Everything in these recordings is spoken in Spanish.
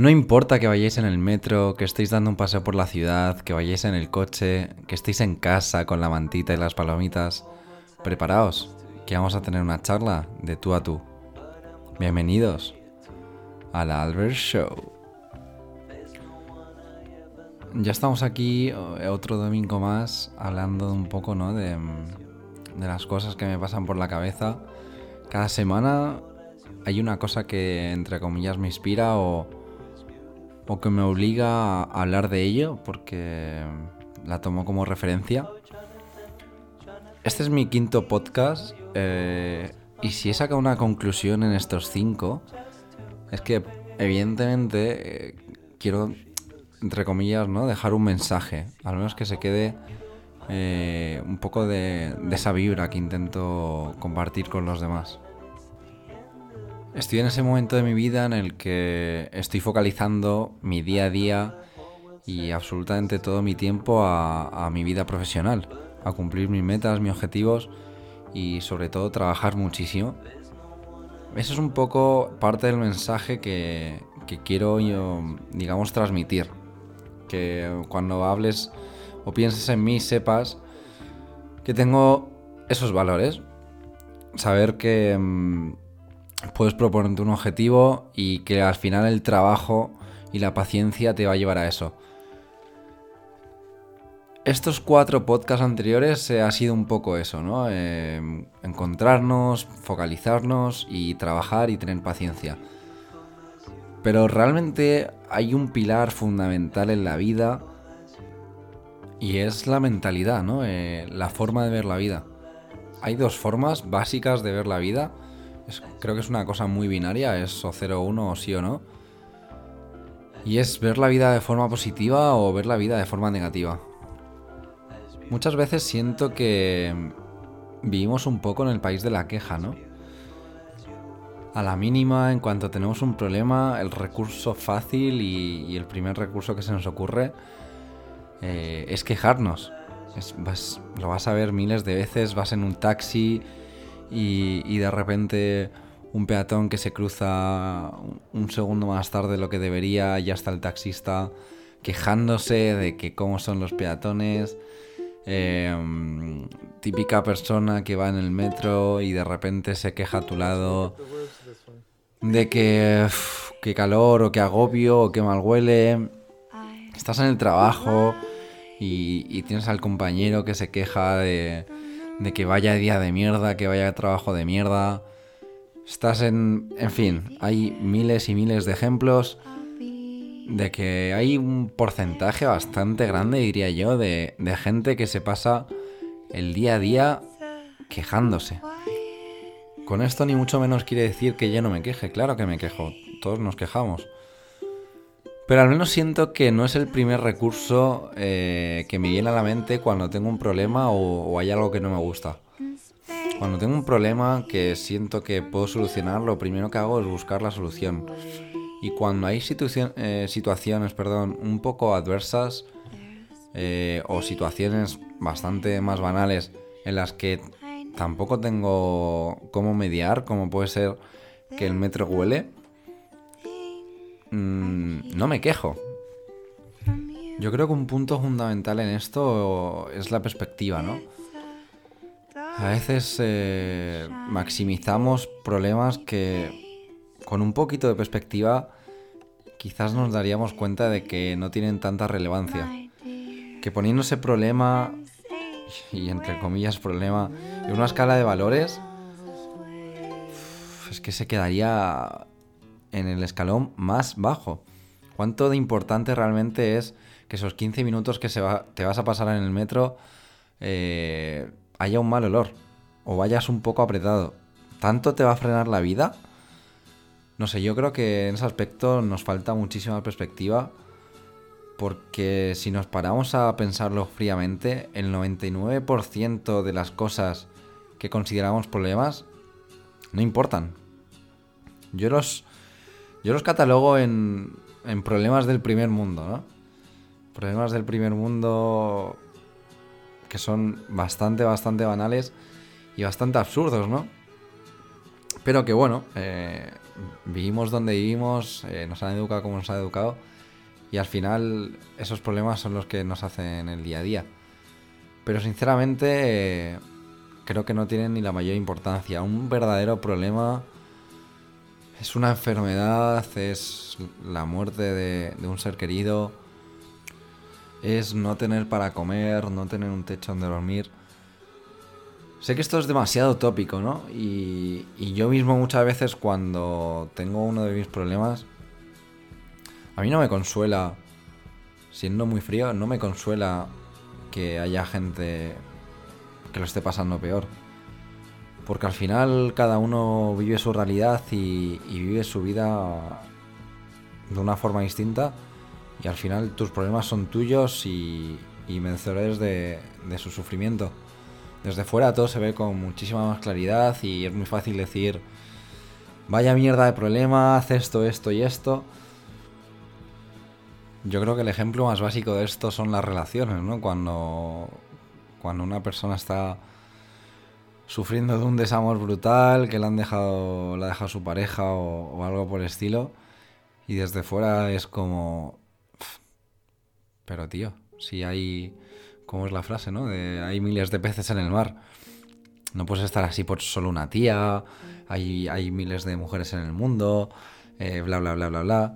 No importa que vayáis en el metro, que estéis dando un paseo por la ciudad, que vayáis en el coche, que estéis en casa con la mantita y las palomitas, preparaos, que vamos a tener una charla de tú a tú. Bienvenidos a la Albert Show. Ya estamos aquí eh, otro domingo más hablando un poco ¿no? de, de las cosas que me pasan por la cabeza. Cada semana hay una cosa que entre comillas me inspira o, o que me obliga a hablar de ello porque la tomo como referencia. Este es mi quinto podcast eh, y si he sacado una conclusión en estos cinco es que evidentemente eh, quiero entre comillas, ¿no? Dejar un mensaje, al menos que se quede eh, un poco de, esa vibra que intento compartir con los demás. Estoy en ese momento de mi vida en el que estoy focalizando mi día a día y absolutamente todo mi tiempo a, mi vida profesional, a cumplir mis metas, mis objetivos y sobre todo trabajar muchísimo. Eso es un poco parte del mensaje que, que quiero yo, digamos, transmitir que cuando hables o pienses en mí sepas que tengo esos valores. Saber que mm, puedes proponerte un objetivo y que al final el trabajo y la paciencia te va a llevar a eso. Estos cuatro podcasts anteriores eh, ha sido un poco eso, ¿no? Eh, encontrarnos, focalizarnos y trabajar y tener paciencia. Pero realmente hay un pilar fundamental en la vida y es la mentalidad, ¿no? Eh, la forma de ver la vida. Hay dos formas básicas de ver la vida. Creo que es una cosa muy binaria, es o 0 o 1 o sí o no. Y es ver la vida de forma positiva o ver la vida de forma negativa. Muchas veces siento que vivimos un poco en el país de la queja, ¿no? a la mínima, en cuanto tenemos un problema, el recurso fácil y, el primer recurso que se nos ocurre eh, es quejarnos. lo vas a ver miles de veces, vas en un taxi y, de repente un peatón que se cruza un segundo más tarde de lo que debería, ya está el taxista quejándose de que cómo son los peatones. Em, típica persona que va en el metro y de repente se queja a tu lado de que qué calor o qué agobio o qué mal huele. Estás en el trabajo y, tienes al compañero que se queja de, de, que vaya día de mierda, que vaya trabajo de mierda. Estás en... En fin, hay miles y miles de ejemplos de que hay un porcentaje bastante grande, diría yo, de, de gente que se pasa el día a día quejándose. Con esto ni mucho menos quiere decir que yo no me queje, claro que me quejo, todos nos quejamos. Pero al menos siento que no es el primer recurso eh, que me viene a la mente cuando tengo un problema o, hay algo que no me gusta. Cuando tengo un problema que siento que puedo solucionar, lo primero que hago es buscar la solución. Y cuando hay eh, situaciones perdón, un poco adversas eh, o situaciones bastante más banales en las que tampoco tengo cómo mediar, como puede ser que el metro huele. Mm, no me quejo. Yo creo que un punto fundamental en esto es la perspectiva, ¿no? A veces eh, maximizamos problemas que con un poquito de perspectiva quizás nos daríamos cuenta de que no tienen tanta relevancia. Que poniéndose problema y entre comillas problema en una escala de valores, es que se quedaría en el escalón más bajo. ¿Cuánto de importante realmente es que esos 15 minutos que te vas a pasar en el metro eh, haya un mal olor o vayas un poco apretado? ¿Tanto te va a frenar la vida? No sé, yo creo que en ese aspecto nos falta muchísima perspectiva porque si nos paramos a pensarlo fríamente, el 99% de las cosas que consideramos problemas no importan. Yo los, yo los catalogo en, en problemas del primer mundo, ¿no? Problemas del primer mundo que son bastante, bastante banales y bastante absurdos, ¿no? Pero que bueno, eh, vivimos donde vivimos, eh, nos han educado como nos han educado y al final esos problemas son los que nos hacen el día a día. Pero sinceramente creo que no tienen ni la mayor importancia. Un verdadero problema es una enfermedad, es la muerte de, un ser querido, es no tener para comer, no tener un techo donde dormir. Sé que esto es demasiado tópico, ¿no? Y, y, yo mismo muchas veces cuando tengo uno de mis problemas, a mí no me consuela, siendo muy frío, no me consuela que haya gente que lo esté pasando peor. Porque al final cada uno vive su realidad y, vive su vida de una forma distinta. Y al final tus problemas son tuyos y, y de su sufrimiento. Desde fuera todo se ve con muchísima más claridad y es muy fácil decir, vaya mierda de problema, haz esto, esto y esto. Yo creo que el ejemplo más básico de esto son las relaciones, ¿no? Cuando, cuando una persona está sufriendo de un desamor brutal, que le han dejado, la ha dejado su pareja o, algo por el estilo, y desde fuera es como... Pero tío, si hay... ¿Cómo es la frase, no? De, hay miles de peces en el mar. No puedes estar así por solo una tía, hay, hay miles de mujeres en el mundo, eh, bla, bla, bla, bla, bla.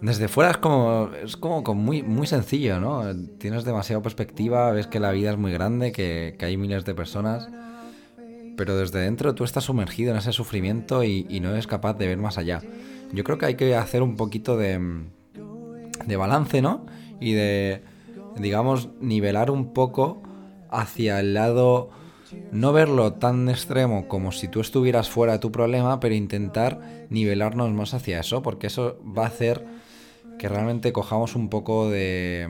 Desde fuera es como, es como, muy, muy sencillo, ¿no? Tienes demasiada perspectiva, ves que la vida es muy grande, que, que hay miles de personas pero desde dentro tú estás sumergido en ese sufrimiento y, no eres capaz de ver más allá. Yo creo que hay que hacer un poquito de, de balance, ¿no? Y de, digamos, nivelar un poco hacia el lado, no verlo tan extremo como si tú estuvieras fuera de tu problema, pero intentar nivelarnos más hacia eso, porque eso va a hacer que realmente cojamos un poco de,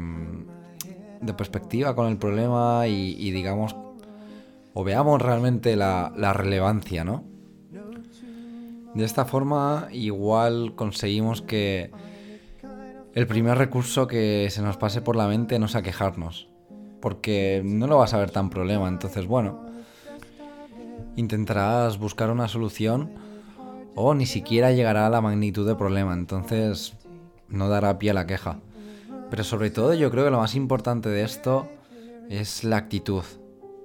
de perspectiva con el problema y, y digamos o veamos realmente la, relevancia, ¿no? De esta forma igual conseguimos que el primer recurso que se nos pase por la mente no sea quejarnos, porque no lo vas a ver tan problema, entonces bueno, intentarás buscar una solución o ni siquiera llegará a la magnitud del problema, entonces no dará pie a la queja. Pero sobre todo yo creo que lo más importante de esto es la actitud.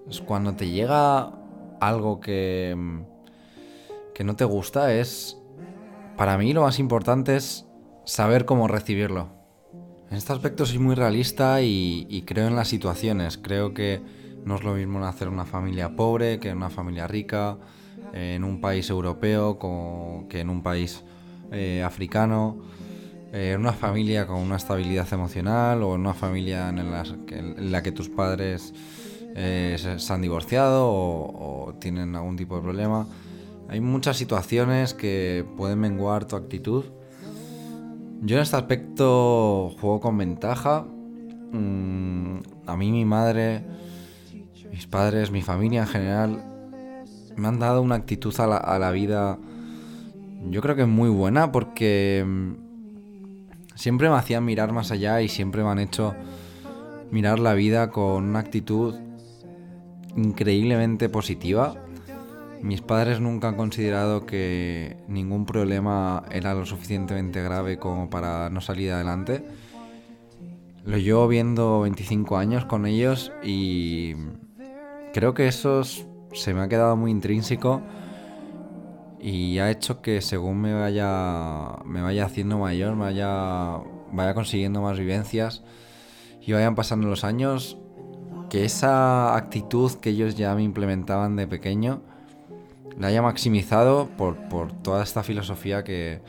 Es cuando te llega algo que, que no te gusta, es. Para mí lo más importante es saber cómo recibirlo. En este aspecto soy muy realista y, creo en las situaciones. Creo que no es lo mismo nacer en una familia pobre que en una familia rica, en un país europeo que en un país eh, africano, en una familia con una estabilidad emocional o en una familia en la que tus padres eh, se, han divorciado o, tienen algún tipo de problema. Hay muchas situaciones que pueden menguar tu actitud. Yo en este aspecto juego con ventaja. Mm, a mí mi madre, mis padres, mi familia en general me han dado una actitud a la, vida yo creo que muy buena porque mm, siempre me hacían mirar más allá y siempre me han hecho mirar la vida con una actitud increíblemente positiva. Mis padres nunca han considerado que ningún problema era lo suficientemente grave como para no salir adelante. Lo llevo viendo 25 años con ellos y creo que eso se me ha quedado muy intrínseco y ha hecho que según me vaya me vaya haciendo mayor, me vaya vaya consiguiendo más vivencias y vayan pasando los años, que esa actitud que ellos ya me implementaban de pequeño la haya maximizado por, toda esta filosofía que,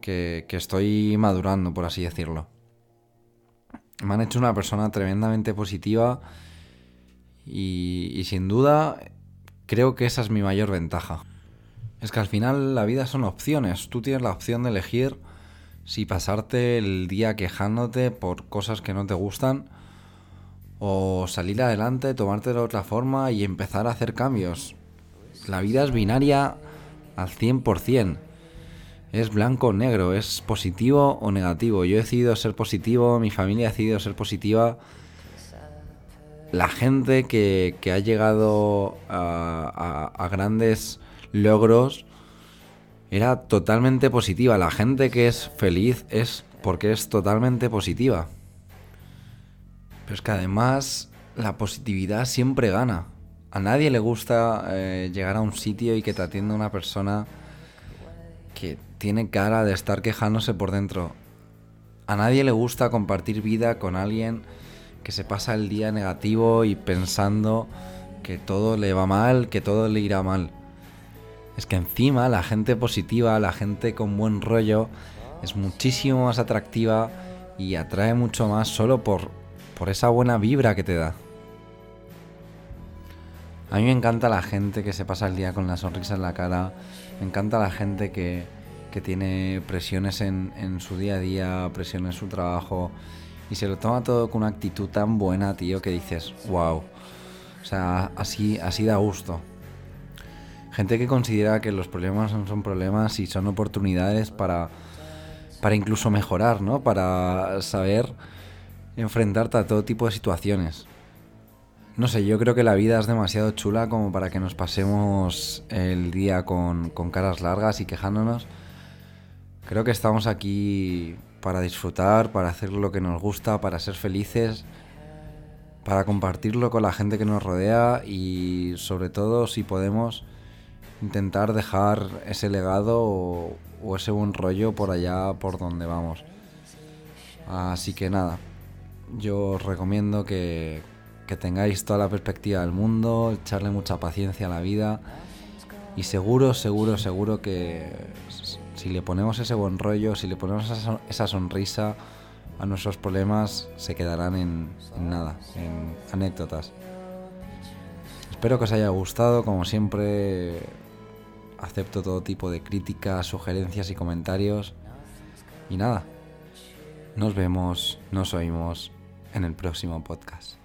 que, estoy madurando, por así decirlo. Me han hecho una persona tremendamente positiva y sin duda creo que esa es mi mayor ventaja. Es que al final la vida son opciones. Tú tienes la opción de elegir si pasarte el día quejándote por cosas que no te gustan o salir adelante, tomarte de otra forma y empezar a hacer cambios. La vida es binaria al 100%. Es blanco o negro, es positivo o negativo. Yo he decidido ser positivo, mi familia ha decidido ser positiva. La gente que, ha llegado a, grandes logros era totalmente positiva. La gente que es feliz es porque es totalmente positiva. Pero es que además la positividad siempre gana. A nadie le gusta eh, llegar a un sitio y que te atienda una persona que tiene cara de estar quejándose por dentro. A nadie le gusta compartir vida con alguien que se pasa el día negativo y pensando que todo le va mal, que todo le irá mal. Es que encima la gente positiva, la gente con buen rollo, es muchísimo más atractiva y atrae mucho más solo por, por esa buena vibra que te da. A mí me encanta la gente que se pasa el día con la sonrisa en la cara, me encanta la gente que, que tiene presiones en, en su día a día, presiones en su trabajo y se lo toma todo con una actitud tan buena, tío, que dices, wow. O sea, así, así da gusto. Gente que considera que los problemas no son problemas y son oportunidades para, para incluso mejorar, ¿no? Para saber enfrentarte a todo tipo de situaciones. No sé, yo creo que la vida es demasiado chula como para que nos pasemos el día con, con caras largas y quejándonos. Creo que estamos aquí para disfrutar, para hacer lo que nos gusta, para ser felices, para compartirlo con la gente que nos rodea y sobre todo si podemos intentar dejar ese legado o, ese buen rollo por allá por donde vamos. Así que nada, yo os recomiendo que, que tengáis toda la perspectiva del mundo, echarle mucha paciencia a la vida y seguro, seguro, seguro que si le ponemos ese buen rollo, si le ponemos esa, sonrisa a nuestros problemas, se quedarán en, en nada, en anécdotas. Espero que os haya gustado, como siempre acepto todo tipo de críticas, sugerencias y comentarios. Y nada, nos vemos, nos oímos en el próximo podcast.